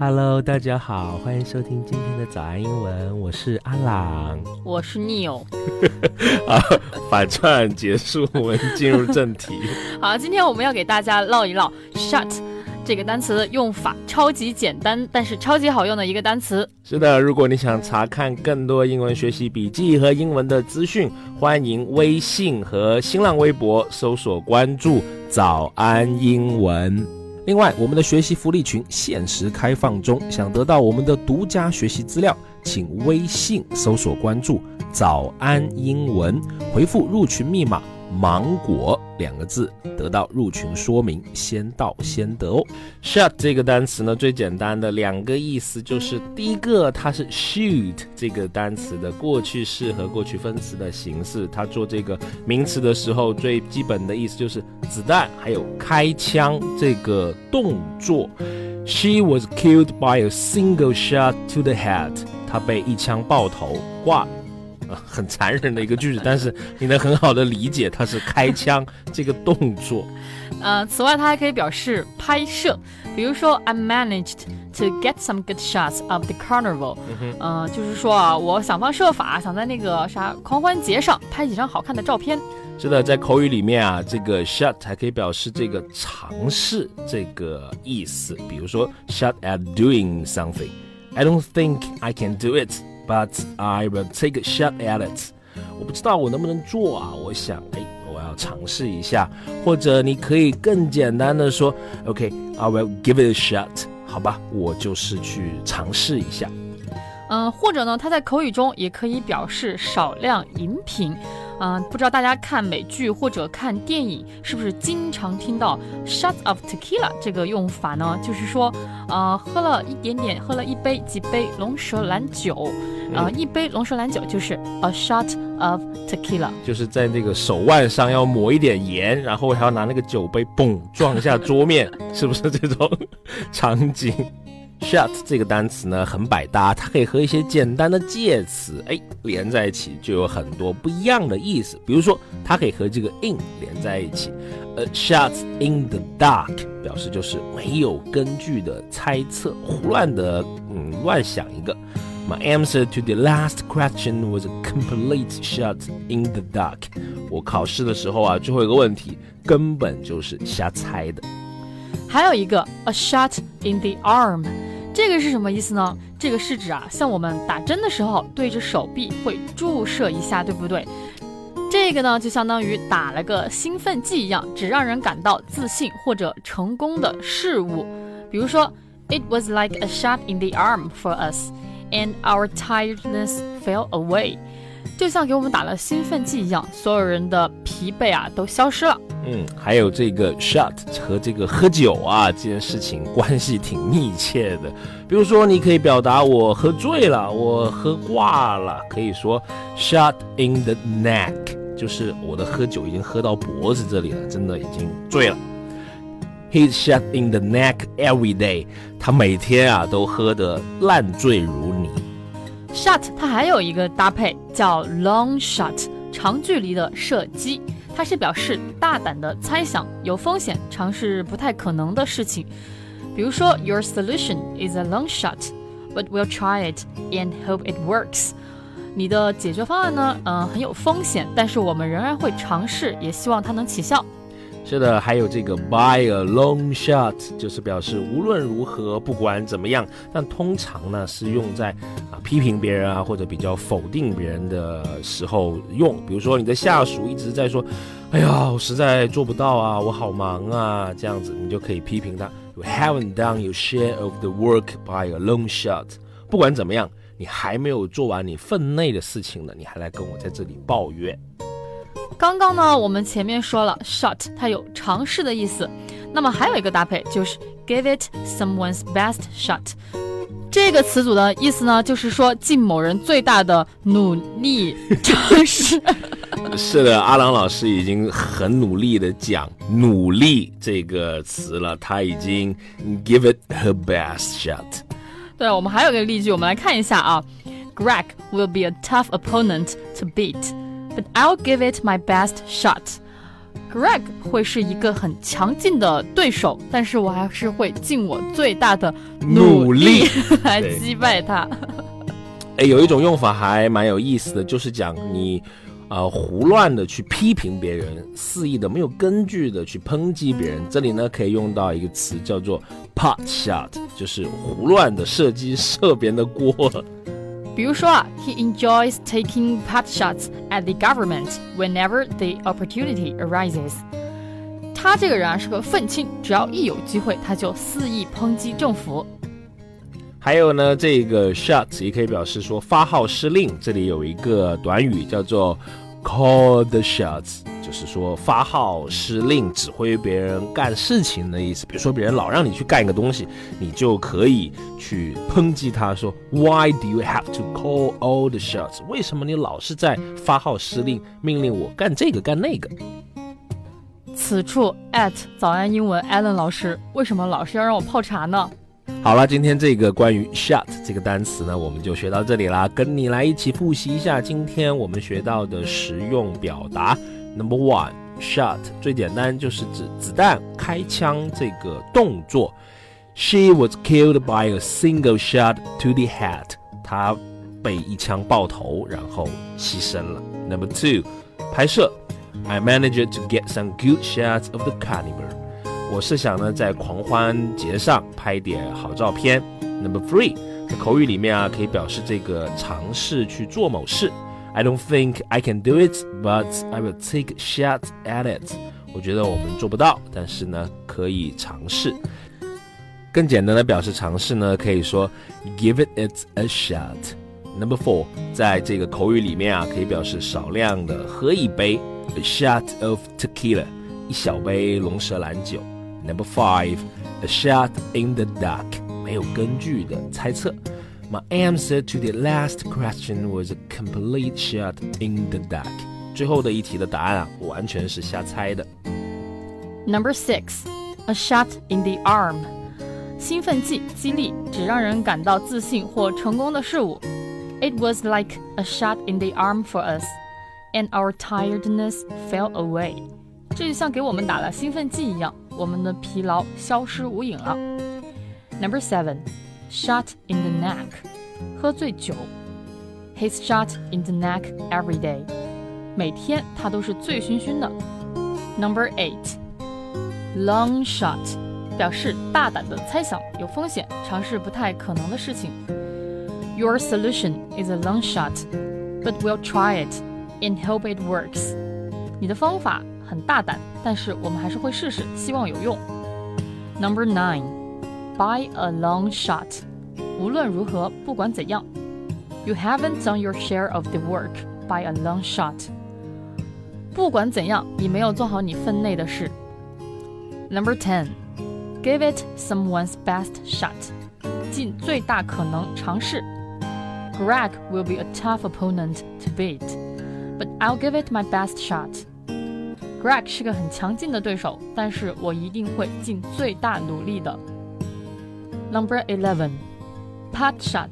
Hello，大家好，欢迎收听今天的早安英文，我是阿朗，我是 Neil。啊，反串结束，我们进入正题。好，今天我们要给大家唠一唠 shut 这个单词的用法，超级简单，但是超级好用的一个单词。是的，如果你想查看更多英文学习笔记和英文的资讯，欢迎微信和新浪微博搜索关注“早安英文”。另外，我们的学习福利群限时开放中，想得到我们的独家学习资料，请微信搜索关注“早安英文”，回复入群密码。芒果两个字得到入群说明，先到先得哦。shut 这个单词呢，最简单的两个意思就是，第一个它是 shoot 这个单词的过去式和过去分词的形式，它做这个名词的时候，最基本的意思就是子弹，还有开枪这个动作。She was killed by a single shot to the head，她被一枪爆头挂。很残忍的一个句子，但是你能很好的理解它是开枪 这个动作。呃，此外它还可以表示拍摄，比如说 I managed to get some good shots of the carnival。嗯，就是说啊，我想方设法想在那个啥狂欢节上拍几张好看的照片。是的，在口语里面啊，这个 shot 还可以表示这个尝试这个意思，比如说 shot at doing something。I don't think I can do it。But I will take a shot at it。我不知道我能不能做啊？我想，哎，我要尝试一下。或者你可以更简单的说，OK，I will give it a shot。好吧，我就是去尝试一下。嗯，或者呢，它在口语中也可以表示少量饮品。嗯，不知道大家看美剧或者看电影是不是经常听到 shot of tequila 这个用法呢？就是说，呃，喝了一点点，喝了一杯几杯龙舌兰酒，呃，一杯龙舌兰酒就是 a shot of tequila，就是在那个手腕上要抹一点盐，然后还要拿那个酒杯嘣撞一下桌面，是不是这种场景？shut 这个单词呢很百搭，它可以和一些简单的介词哎连在一起，就有很多不一样的意思。比如说，它可以和这个 in 连在一起，a shot in the dark 表示就是没有根据的猜测，胡乱的嗯乱想一个。My answer to the last question was a complete shot in the dark。我考试的时候啊，最后一个问题根本就是瞎猜的。还有一个 a shot in the arm。这个是什么意思呢？这个是指啊，像我们打针的时候，对着手臂会注射一下，对不对？这个呢，就相当于打了个兴奋剂一样，只让人感到自信或者成功的事物。比如说，It was like a shot in the arm for us, and our tiredness fell away。就像给我们打了兴奋剂一样，所有人的疲惫啊都消失了。嗯，还有这个 shot 和这个喝酒啊这件事情关系挺密切的。比如说，你可以表达我喝醉了，我喝挂了，可以说 shot in the neck，就是我的喝酒已经喝到脖子这里了，真的已经醉了。He's shot in the neck every day，他每天啊都喝得烂醉如泥。shot 它还有一个搭配叫 long shot，长距离的射击。它是表示大胆的猜想，有风险，尝试不太可能的事情。比如说，Your solution is a long shot, but we'll try it and hope it works。你的解决方案呢，嗯，很有风险，但是我们仍然会尝试，也希望它能起效。 是的，还有这个 by a long shot，就是表示无论如何，不管怎么样。但通常呢是用在啊批评别人啊或者比较否定别人的时候用。比如说你的下属一直在说，哎呀，我实在做不到啊，我好忙啊，这样子你就可以批评他。You haven't done your share of the work by a long shot。不管怎么样，你还没有做完你分内的事情呢，你还来跟我在这里抱怨。刚刚呢，我们前面说了，shot 它有尝试的意思，那么还有一个搭配就是 give it someone's best shot。这个词组的意思呢，就是说尽某人最大的努力尝试。是的，阿郎老师已经很努力的讲“努力”这个词了，他已经 give it her best shot。对，我们还有个例句，我们来看一下啊，Greg will be a tough opponent to beat。But I'll give it my best shot。Greg 会是一个很强劲的对手，但是我还是会尽我最大的努力 来击败他。哎，有一种用法还蛮有意思的，就是讲你，呃，胡乱的去批评别人，肆意的没有根据的去抨击别人。这里呢，可以用到一个词叫做 pot shot，就是胡乱的射击射别人的锅。比如说啊，He enjoys taking pot shots at the government whenever the opportunity arises。他这个人啊是个愤青，只要一有机会，他就肆意抨击政府。还有呢，这个 shots 也可以表示说发号施令。这里有一个短语叫做 call the shots。 就是说发号施令、指挥别人干事情的意思。比如说别人老让你去干一个东西，你就可以去抨击他说：“Why do you have to call all the shots？” 为什么你老是在发号施令，命令我干这个干那个？此处 at 早安英文 Allen 老师，为什么老是要让我泡茶呢？好了，今天这个关于 shot 这个单词呢，我们就学到这里啦。跟你来一起复习一下今天我们学到的实用表达。Number one, shot 最简单就是指子弹开枪这个动作。She was killed by a single shot to the head。她被一枪爆头，然后牺牲了。Number two，拍摄。I managed to get some good shots of the carnival。我是想呢，在狂欢节上拍点好照片。Number three，在口语里面啊，可以表示这个尝试去做某事。I don't think I can do it, but I will take a shot at it。我觉得我们做不到，但是呢，可以尝试。更简单的表示尝试呢，可以说 give it it a shot。Number four，在这个口语里面啊，可以表示少量的喝一杯，a shot of tequila，一小杯龙舌兰酒。Number five，a shot in the dark，没有根据的猜测。 My answer to the last question was a complete shot in the dark。最后的一题的答案啊，完全是瞎猜的。Number six, a shot in the arm。兴奋剂、激励，指让人感到自信或成功的事物。It was like a shot in the arm for us, and our tiredness fell away。这就像给我们打了兴奋剂一样，我们的疲劳消失无影了。Number seven。 shot in the neck，喝醉酒。He's shot in the neck every day，每天他都是醉醺醺的。Number eight，long shot，表示大胆的猜想，有风险，尝试不太可能的事情。Your solution is a long shot，but we'll try it and hope it works。你的方法很大胆，但是我们还是会试试，希望有用。Number nine。 by a long shot。无论如何，不管怎样，You haven't done your share of the work by a long shot。不管怎样，你没有做好你分内的事。Number ten, give it someone's best shot。尽最大可能尝试。Greg will be a tough opponent to beat, but I'll give it my best shot. Greg 是个很强劲的对手，但是我一定会尽最大努力的。 Number eleven, pot shot，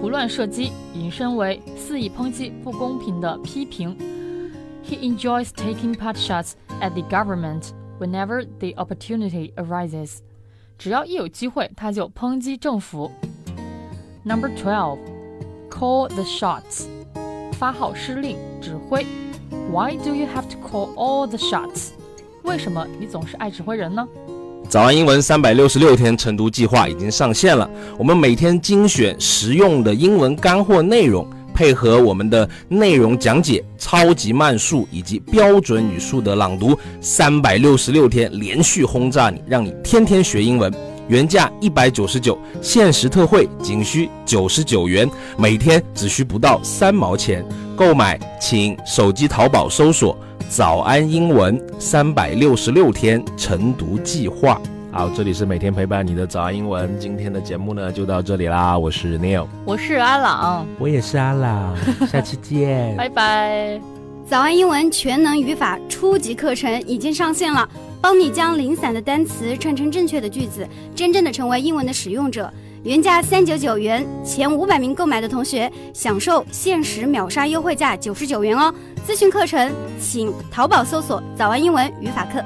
胡乱射击，引申为肆意抨击、不公平的批评。He enjoys taking pot shots at the government whenever the opportunity arises。只要一有机会，他就抨击政府。Number twelve, call the shots，发号施令、指挥。Why do you have to call all the shots？为什么你总是爱指挥人呢？ 早安英文三百六十六天晨读计划已经上线了。我们每天精选实用的英文干货内容，配合我们的内容讲解、超级慢速以及标准语速的朗读，三百六十六天连续轰炸你，让你天天学英文。原价一百九十九，限时特惠仅需九十九元，每天只需不到三毛钱。购买请手机淘宝搜索。早安英文三百六十六天晨读计划，好，这里是每天陪伴你的早安英文。今天的节目呢就到这里啦，我是 Neil，我是阿朗，我也是阿朗，下期见，拜拜。早安英文全能语法初级课程已经上线了，帮你将零散的单词串成正确的句子，真正的成为英文的使用者。原价三九九元，前五百名购买的同学享受限时秒杀优惠价九十九元哦。咨询课程请淘宝搜索“早安英文语法课”。